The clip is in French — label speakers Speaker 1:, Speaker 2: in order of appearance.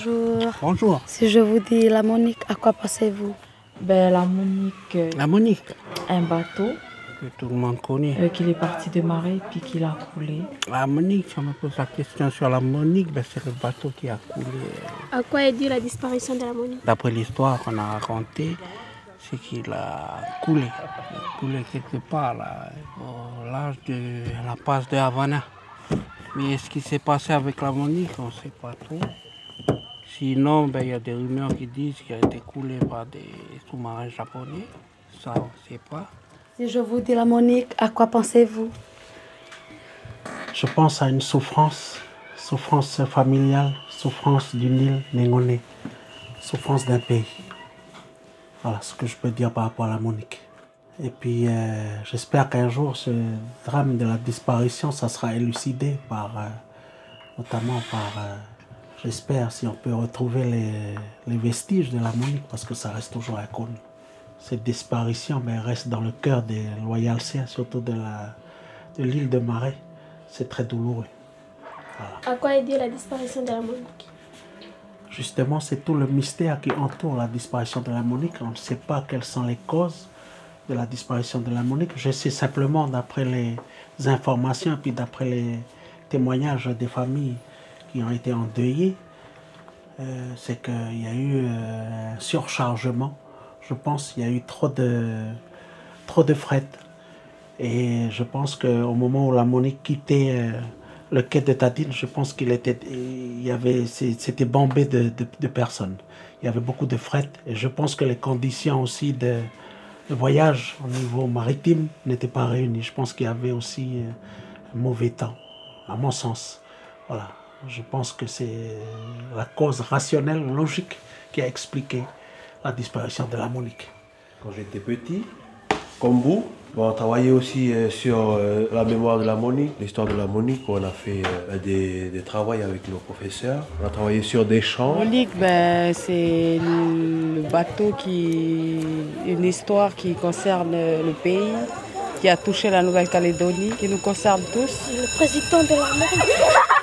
Speaker 1: Bonjour.
Speaker 2: Bonjour.
Speaker 1: Si je vous dis la Monique, à quoi pensez-vous?
Speaker 3: Ben, la Monique, euh,
Speaker 2: La Monique,
Speaker 3: un bateau
Speaker 2: que tout le monde connaît.
Speaker 3: euh, qu'il est parti de marée puis qu'il a coulé.
Speaker 2: La Monique, si on me pose la question sur la Monique, ben, c'est le bateau qui a coulé.
Speaker 4: À quoi est due la disparition de la Monique?
Speaker 2: D'après l'histoire qu'on a racontée, c'est qu'il a coulé. Il a coulé quelque part là, au large de la passe de Havana. Mais ce qui s'est passé avec la Monique, on ne sait pas trop. Sinon, ben, il y a des rumeurs qui disent qu'il a été coulé par des sous-marins japonais. Ça, on ne sait pas.
Speaker 1: Si je vous dis la Monique, à quoi pensez-vous?
Speaker 5: Je pense à une souffrance, souffrance familiale, souffrance d'une île Négoné, souffrance d'un pays. Voilà ce que je peux dire par rapport à la Monique. Et puis euh, j'espère qu'un jour ce drame de la disparition, ça sera élucidé par, euh, notamment par, euh, j'espère si on peut retrouver les, les vestiges de la Monique parce que ça reste toujours inconnu. Cette disparition ben, reste dans le cœur des loyalciens, surtout de l'île de Marais. C'est très douloureux.
Speaker 4: À quoi est due la disparition de la Monique?
Speaker 5: Justement, c'est tout le mystère qui entoure la disparition de la Monique. On ne sait pas quelles sont les causes de la disparition de la Monique. Je sais simplement, d'après les informations et puis d'après les témoignages des familles qui ont été endeuillées, euh, c'est qu'il y a eu euh, un surchargement. Je pense qu'il y a eu trop de, trop de fret. Et je pense qu'au moment où la Monique quittait euh, le quai de Tadine, je pense qu'il était, il y avait, c'était bombé de, personnes. Il y avait beaucoup de fret. Et je pense que les conditions aussi de, de voyage au niveau maritime n'étaient pas réunies. Je pense qu'il y avait aussi un mauvais temps, à mon sens. Voilà. Je pense que c'est la cause rationnelle, logique, qui a expliqué la disparition de la Monique.
Speaker 6: Quand j'étais petit, comme vous, on travaillait aussi euh, sur euh, la mémoire de la Monique, l'histoire de la Monique. On a fait euh, des, des travaux avec nos professeurs. On a travaillé sur des champs.
Speaker 7: Monique, ben, c'est le bateau qui. une histoire qui concerne le pays, qui a touché la Nouvelle-Calédonie, qui nous concerne tous.
Speaker 4: Le président de la Monique